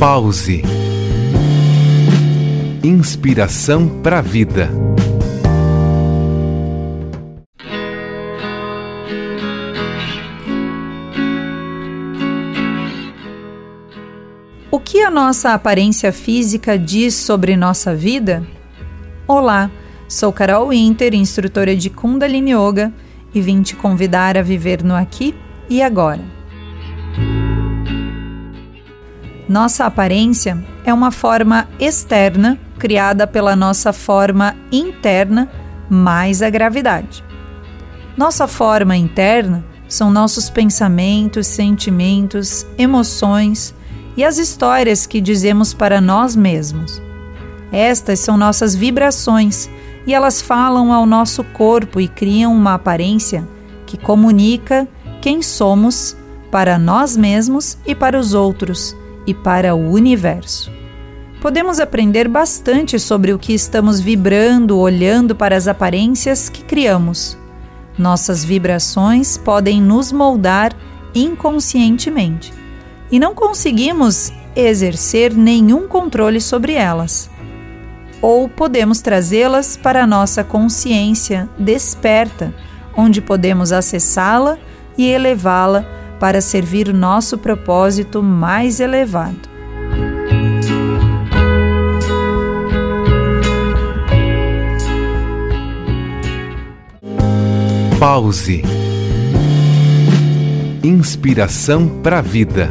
Pause. Inspiração para a vida. O que a nossa aparência física diz sobre nossa vida? Olá, sou Carol Winter, instrutora de Kundalini Yoga, e vim te convidar a viver no aqui e agora. Nossa aparência é uma forma externa criada pela nossa forma interna mais a gravidade. Nossa forma interna são nossos pensamentos, sentimentos, emoções e as histórias que dizemos para nós mesmos. Estas são nossas vibrações e elas falam ao nosso corpo e criam uma aparência que comunica quem somos para nós mesmos e para os outros e para o universo. Podemos aprender bastante sobre o que estamos vibrando olhando para as aparências que criamos. Nossas vibrações podem nos moldar inconscientemente e não conseguimos exercer nenhum controle sobre elas. Ou podemos trazê-las para a nossa consciência desperta, onde podemos acessá-la e elevá-la para servir o nosso propósito mais elevado. Pause. Inspiração para a vida.